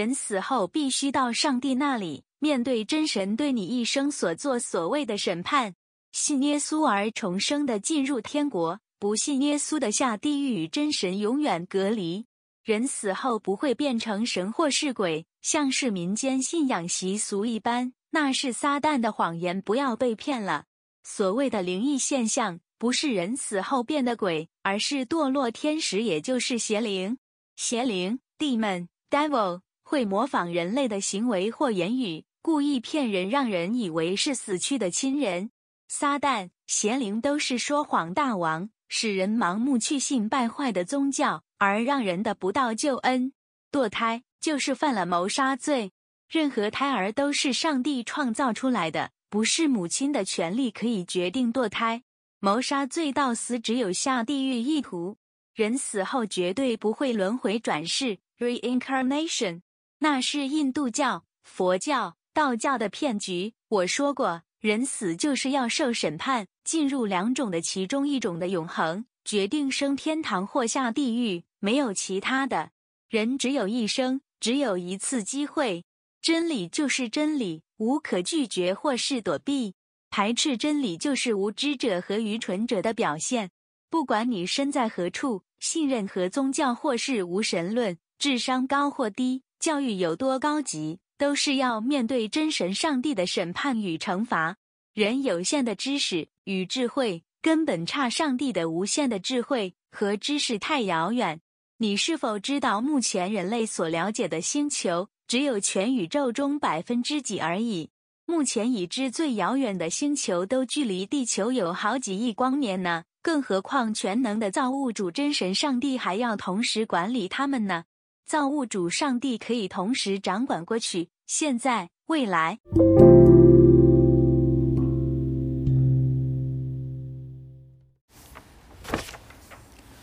人死后必须到上帝那里，面对真神对你一生所做所谓的审判。信耶稣而重生的进入天国，不信耶稣的下地狱，与真神永远隔离。人死后不会变成神或是鬼，像是民间信仰习俗一般，那是撒旦的谎言，不要被骗了。所谓的灵异现象，不是人死后变的鬼，而是堕落天使，也就是邪灵。邪灵 （demon, devil） 会模仿人类的行为或言语，故意骗人，让人以为是死去的亲人。撒旦、邪灵都是说谎大王，使人盲目去信败坏的宗教。而让人的不到救恩，堕胎就是犯了谋杀罪。任何胎儿都是上帝创造出来的，不是母亲的权利可以决定堕胎。谋杀罪到死只有下地狱一途。人死后绝对不会轮回转世 （reincarnation），那是印度教、佛教、道教的骗局。我说过，人死就是要受审判，进入两种的其中一种的永恒，决定升天堂或下地狱。没有其他的，人只有一生，只有一次机会。真理就是真理，无可拒绝或是躲避。排斥真理就是无知者和愚蠢者的表现。不管你身在何处，信任何宗教或是无神论，智商高或低，教育有多高级，都是要面对真神上帝的审判与惩罚。人有限的知识与智慧，根本差上帝的无限的智慧和知识太遥远。你是否知道，目前人类所了解的星球只有全宇宙中百分之几而已？目前已知最遥远的星球都距离地球有好几亿光年呢，更何况全能的造物主真神上帝还要同时管理他们呢？造物主上帝可以同时掌管过去、现在、未来。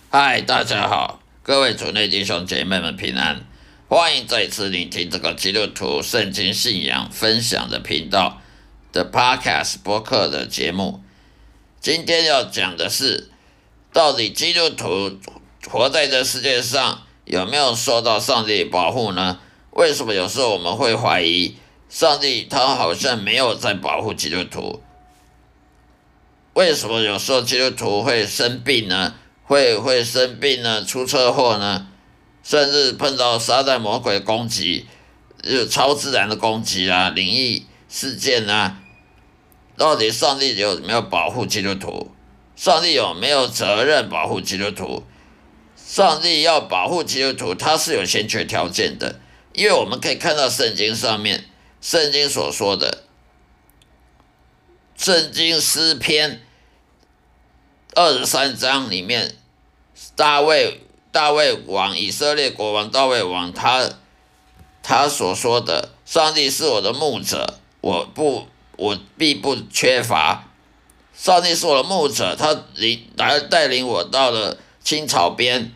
嗨，大家好。各位主内弟兄姐妹们平安，欢迎再次聆听这个基督徒圣经信仰分享的频道的 Podcast 播客的节目。今天要讲的是，到底基督徒活在这世界上有没有受到上帝保护呢？为什么有时候我们会怀疑上帝他好像没有在保护基督徒？为什么有时候基督徒会生病呢？会会生病呢，出车祸呢，甚至碰到撒旦魔鬼攻击，有超自然的攻击啊，灵异事件啊，到底上帝有没有保护基督徒？上帝有没有责任保护基督徒？上帝要保护基督徒，他是有先决条件的，因为我们可以看到圣经上面，圣经所说的，圣经诗篇。二十三章里面，大卫大卫王以色列国王大卫王，他他所说的，上帝是我的牧者，我不我必不缺乏。上帝是我的牧者，他领来带领我到了青草边，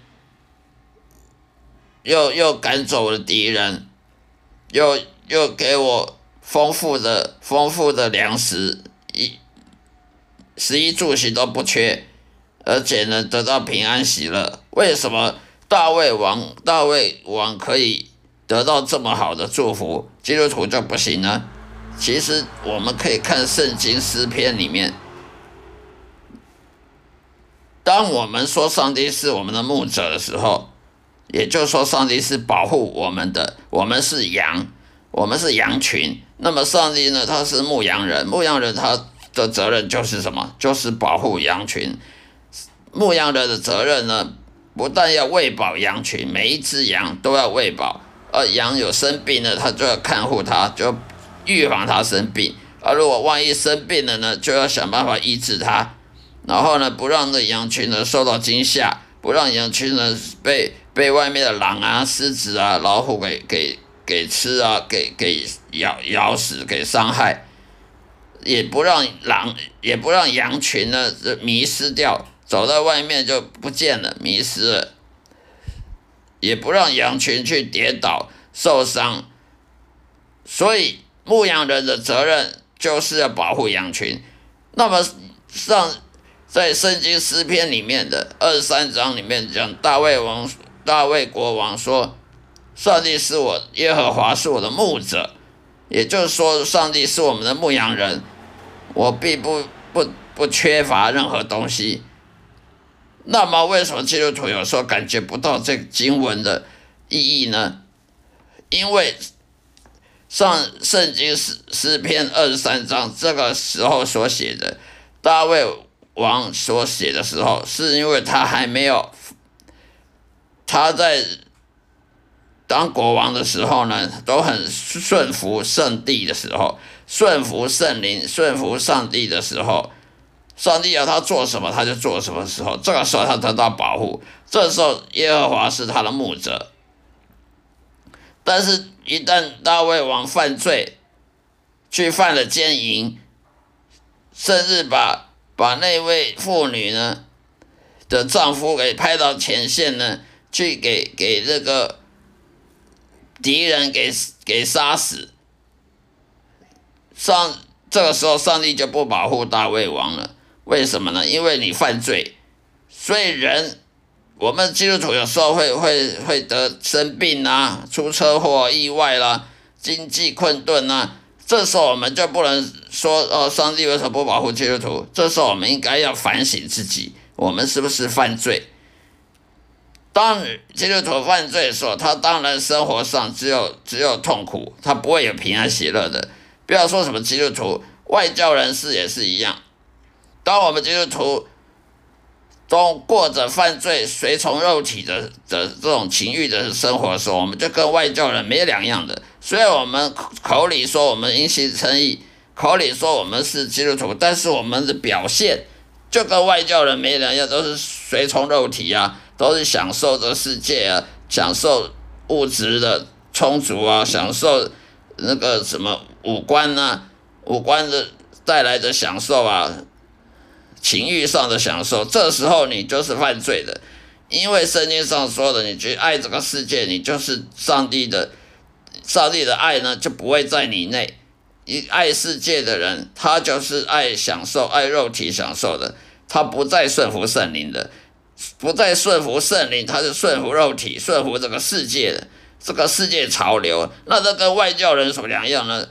又又赶走了敌人，又又给我丰富的丰富的粮食，一食衣住行都不缺。而且呢，得到平安喜乐。为什么大卫王大卫王可以得到这么好的祝福，基督徒就不行呢？其实我们可以看圣经诗篇里面，当我们说上帝是我们的牧者的时候，也就是说上帝是保护我们的，我们是羊，我们是羊群。那么上帝呢，他是牧羊人，牧羊人他的责任就是什么？就是保护羊群。牧羊人的责任呢，不但要喂饱羊群，每一只羊都要喂饱。而羊有生病了，他就要看护它，就预防它生病。而如果万一生病了呢，就要想办法医治它。然后呢，不让那羊群呢受到惊吓，不让羊群呢被被外面的狼啊、狮子啊、老虎给给给吃啊，给给咬咬死，给伤害。也不让狼，也不让羊群呢迷失掉。走到外面就不见了，迷失了，也不让羊群去跌倒受伤，所以牧羊人的责任就是要保护羊群。那么上在圣经诗篇里面的二十三章里面讲，大卫王大卫国王说：“上帝是我耶和华是我的牧者，也就是说，上帝是我们的牧羊人，我并不不不缺乏任何东西。那么，为什么基督徒有时候感觉不到这经文的意义呢？因为上圣经诗诗篇二十三章这个时候所写的大卫王所写的时候，是因为他还没有他在当国王的时候呢，都很顺服圣帝的时候，顺服圣灵，顺服上帝的时候。上帝要他做什么，他就做什么。时候，这个时候他得到保护，这时候耶和华是他的牧者。但是，一旦大卫王犯罪，去犯了奸淫，甚至把把那位妇女呢的丈夫给派到前线呢，去给给这个敌人给给杀死，上这个时候上帝就不保护大卫王了。为什么呢？因为你犯罪，所以人，我们基督徒有时候会会会得生病啊，出车祸、意外啦，经济困顿啊，这时候我们就不能说哦，上帝为什么不保护基督徒？这时候我们应该要反省自己，我们是不是犯罪？当基督徒犯罪的时候，他当然生活上只有只有痛苦，他不会有平安喜乐的。不要说什么基督徒，外教人士也是一样。当我们基督徒都过着犯罪、随从肉体的的这种情欲的生活的时候，我们就跟外教人没两样的。虽然我们口里说我们因信称义，口里说我们是基督徒，但是我们的表现就跟外教人没两样，都是随从肉体啊，都是享受这世界啊，享受物质的充足啊，享受那个什么五官啊，五官的带来的享受啊。情欲上的享受，这时候你就是犯罪的，因为圣经上说的，你去爱这个世界，你就是上帝的，上帝的爱呢就不会在你内。一爱世界的人，他就是爱享受、爱肉体享受的，他不再顺服圣灵的，不再顺服圣灵，他是顺服肉体、顺服这个世界这个世界潮流。那这跟外教人什么两样呢？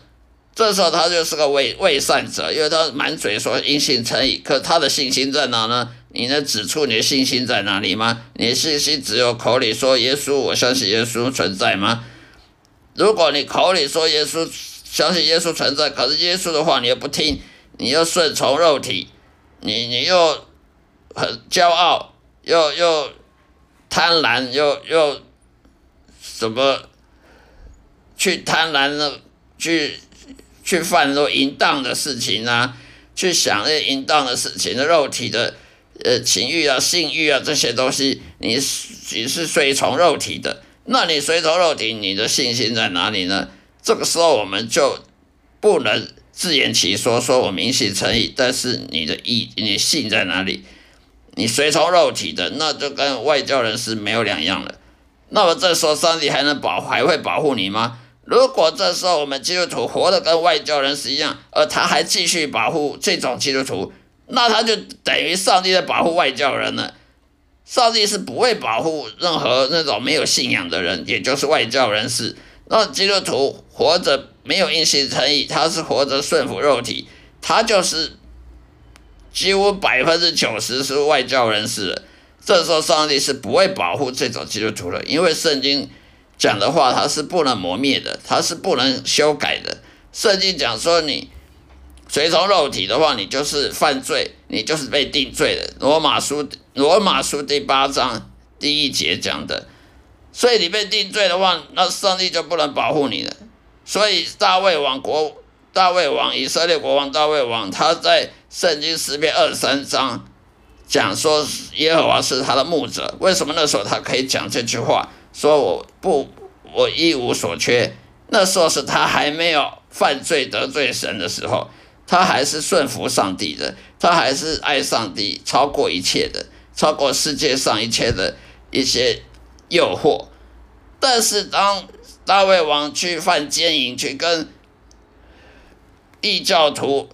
这时候他就是个伪伪善者，因为他满嘴说因信称义，可他的信心在哪呢？你能指出你的信心在哪里吗？你的信心只有口里说耶稣，我相信耶稣存在吗？如果你口里说耶稣，相信耶稣存在，可是耶稣的话你又不听，你又顺从肉体，你你又很骄傲，又又贪婪，又又什么去贪婪的去。去犯那淫荡的事情啊，去想那淫荡的事情的肉体的呃情欲啊、性欲啊这些东西，你你是随从肉体的，那你随从肉体，你的信心在哪里呢？这个时候我们就不能自圆其说，说我明心诚意，但是你的意你信在哪里？你随从肉体的，那就跟外教人是没有两样了。那么这时候上帝还能保还会保护你吗？如果这时候我们基督徒活的跟外教人是一样，而他还继续保护这种基督徒，那他就等于上帝在保护外教人了。上帝是不会保护任何那种没有信仰的人，也就是外教人士。那基督徒活着没有因信诚意，他是活着顺服肉体，他就是几乎百分之九十是外教人士。这时候上帝是不会保护这种基督徒的，因为圣经。讲的话，它是不能磨灭的，它是不能修改的。圣经讲说，你随从肉体的话，你就是犯罪，你就是被定罪的。罗马书罗马书第八章第一节讲的，所以你被定罪的话，那上帝就不能保护你了。所以大卫王国，大卫王以色列国王大卫王，他在圣经诗篇二十三章讲说耶和华是他的牧者。为什么那时候他可以讲这句话？说我不，我一无所缺。那时候是他还没有犯罪得罪神的时候，他还是顺服上帝的，他还是爱上帝超过一切的，超过世界上一切的一些诱惑。但是当大卫王去犯奸淫，去跟异教徒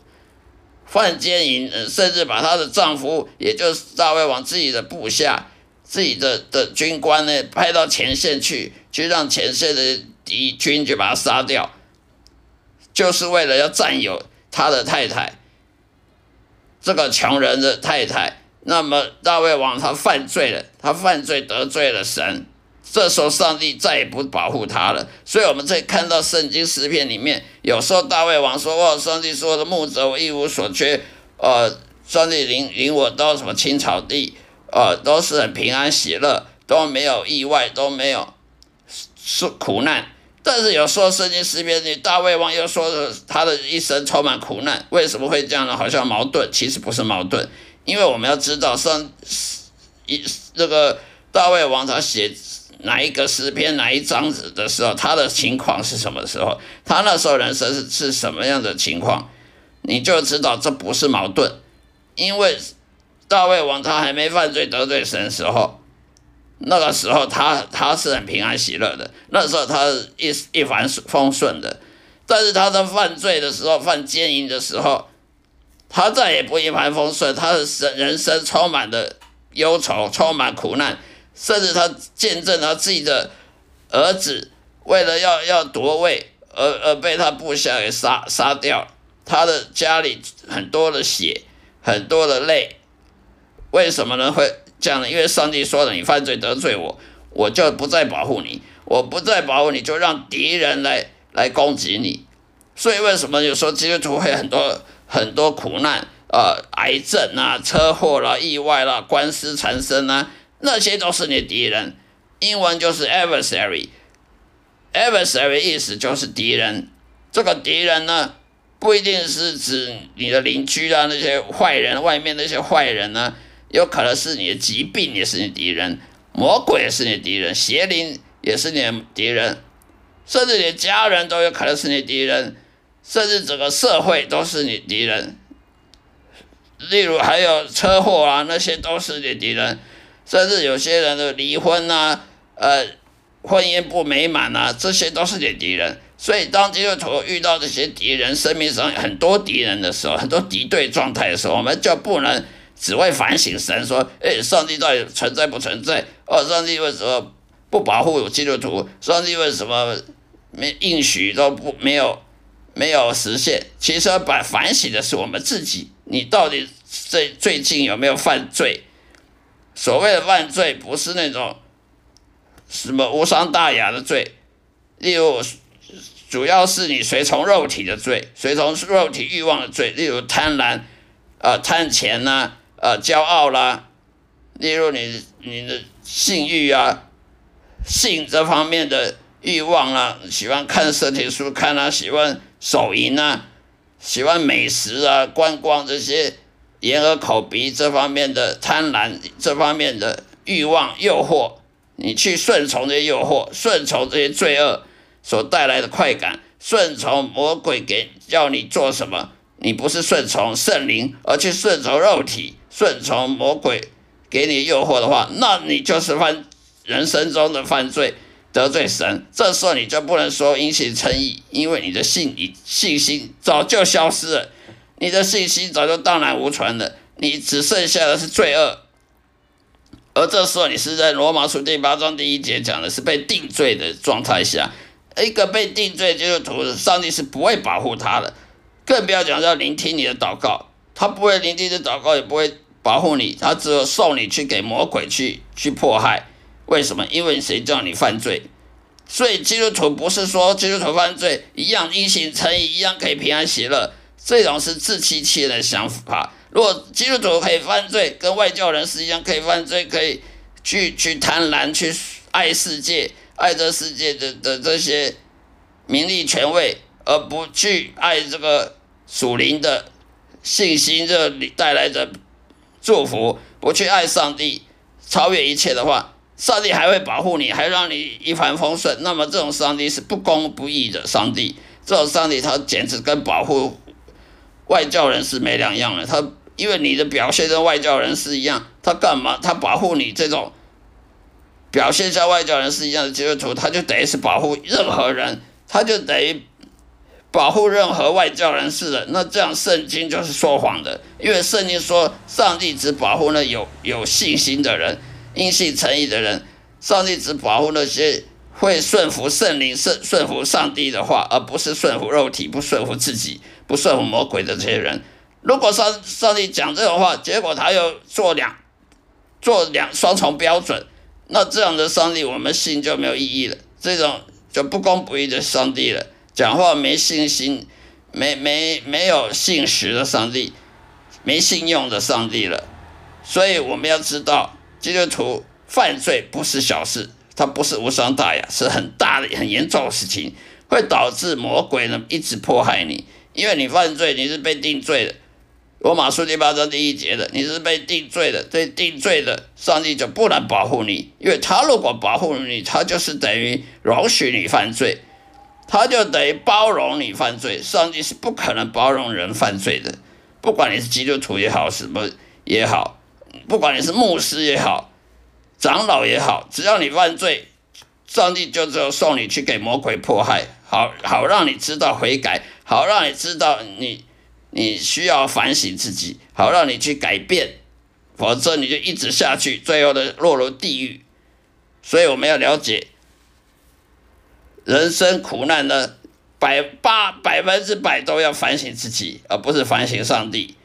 范奸淫，甚至把他的丈夫，也就是大卫王自己的部下。自己的的军官呢，派到前线去去让前线的敌军去把他杀掉，就是为了要占有他的太太，这个穷人的太太。那么大卫王他犯罪了，他犯罪得罪了神，这时候上帝再也不保护他了。所以我们在看到圣经诗篇里面，有时候大卫王说：“哦，上帝说的牧者我一无所缺，呃，上帝领领我到什么青草地，呃，都是很平安喜乐，都没有意外，都没有是苦难。但是有时候圣经诗篇里大卫王又说他的一生充满苦难，为什么会这样呢？好像矛盾，其实不是矛盾。”因为我们要知道上一这个大卫王他写哪一个诗篇哪一章子的时候，他的情况是什么时候？他那时候人生是是什么样的情况？你就知道这不是矛盾。因为大卫王他还没犯罪得罪神的时候，那个时候他他是很平安喜乐的，那时候他一一帆风顺的。但是他在犯罪的时候，犯奸淫的时候。他再也不一帆风顺，他的生人生充满了忧愁，充满苦难，甚至他见证他自己的儿子为了要要夺位而而被他部下给杀杀掉，他的家里很多的血，很多的泪，为什么呢？会这样呢？因为上帝说了，你犯罪得罪我，我就不再保护你，我不再保护你，就让敌人来来攻击你，所以为什么有时候基督徒会很多？很多苦难，呃，癌症啊，车祸啦，意外啦，官司缠身啊，那些都是你敌人。英文就是 adversary，adversary 意思就是敌人。这个敌人呢，不一定是指你的邻居啊，那些坏人，外面那些坏人呢，有可能是你的疾病也是你敌人，魔鬼也是你敌人，邪灵也是你的敌人，甚至你的家人都有可能是你敌人。甚至整个社会都是你敌人，例如还有车祸啊，那些都是你敌人。甚至有些人的离婚啊，呃，婚姻不美满啊，这些都是你敌人。所以，当基督徒遇到这些敌人，生命上很多敌人的时候，很多敌对状态的时候，我们就不能只会反省神说：“哎，上帝到底存在不存在？哦，上帝为什么不保护基督徒？上帝为什么没应许都不没有？”没有实现，其实把反省的是我们自己。你到底最最近有没有犯罪？所谓的犯罪，不是那种什么无伤大雅的罪，例如主要是你随从肉体的罪，随从肉体欲望的罪，例如贪婪啊、贪钱呐、啊、骄傲啦，例如你你的性欲啊、性这方面的欲望啊，喜欢看色情书看啊，喜欢。手淫啊，喜欢美食啊，观光这些眼耳口鼻这方面的贪婪，这方面的欲望诱惑，你去顺从这些诱惑，顺从这些罪恶所带来的快感，顺从魔鬼给叫你做什么，你不是顺从圣灵，而去顺从肉体，顺从魔鬼给你诱惑的话，那你就是犯人生中的犯罪。得罪神，这时候你就不能说因信称义，因为你的信你信心早就消失了，你的信息早就荡然无存了，你只剩下的是罪恶。而这时候你是在罗马书第八章第一节讲的是被定罪的状态下，一个被定罪基督徒，上帝是不会保护他的，更不要讲要聆听你的祷告，他不会聆听的祷告，也不会保护你，他只有送你去给魔鬼去去迫害。为什么？因为谁叫你犯罪？所以基督徒不是说基督徒犯罪一样因信成义，一样可以平安喜乐，这种是自欺欺人的想法。如果基督徒可以犯罪，跟外教人士一样可以犯罪，可以去去贪婪，去爱世界，爱这世界的的这些名利权位，而不去爱这个属灵的信心，这带来的祝福，不去爱上帝，超越一切的话。上帝还会保护你，还让你一帆风顺。那么这种上帝是不公不义的上帝，这种上帝他简直跟保护外教人士没两样了。他因为你的表现跟外教人士一样，他干嘛？他保护你这种表现像外教人士一样的基督徒，他就等于是保护任何人，他就等于保护任何外教人士的。那这样圣经就是说谎的，因为圣经说上帝只保护那有有信心的人。因信诚意的人，上帝只保护那些会顺服圣灵、顺顺服上帝的话，而不是顺服肉体、不顺服自己、不顺服魔鬼的这些人。如果上上帝讲这种话，结果他又做两做两双重标准，那这样的上帝我们信就没有意义了。这种就不公不义的上帝了，讲话没信心、没没没有信实的上帝，没信用的上帝了。所以我们要知道，基督徒犯罪不是小事。它不是无伤大雅，是很大的、很严重的事情，会导致魔鬼呢一直迫害你，因为你犯罪，你是被定罪的。罗马书第八章第一节的，你是被定罪的，被定罪的，上帝就不能保护你，因为他如果保护你，他就是等于容许你犯罪，他就等于包容你犯罪。上帝是不可能包容人犯罪的，不管你是基督徒也好，什么也好，不管你是牧师也好。长老也好，只要你犯罪，上帝就只有送你去给魔鬼迫害，好好让你知道悔改，好让你知道你你需要反省自己，好让你去改变，否则你就一直下去，最后的落入地狱。所以我们要了解，人生苦难呢，百八百分之百都要反省自己，而不是反省上帝。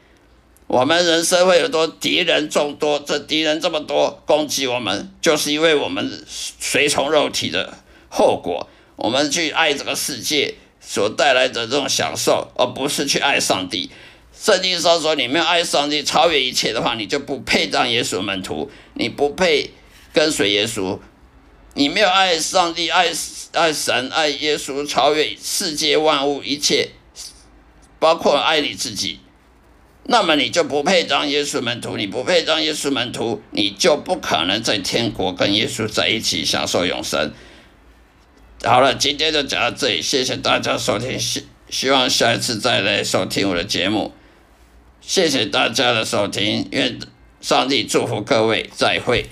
我们人生会有多敌人众多，这敌人这么多攻击我们，就是因为我们随从肉体的后果。我们去爱这个世界所带来的这种享受，而不是去爱上帝。圣经上说，你没有爱上帝超越一切的话，你就不配当耶稣门徒，你不配跟随耶稣。你没有爱上帝、爱爱神、爱耶稣，超越世界万物一切，包括爱你自己。那么你就不配当耶稣门徒，你不配当耶稣门徒，你就不可能在天国跟耶稣在一起享受永生。好了，今天就讲到这里，谢谢大家收听，希希望下一次再来收听我的节目。谢谢大家的收听，愿上帝祝福各位，再会。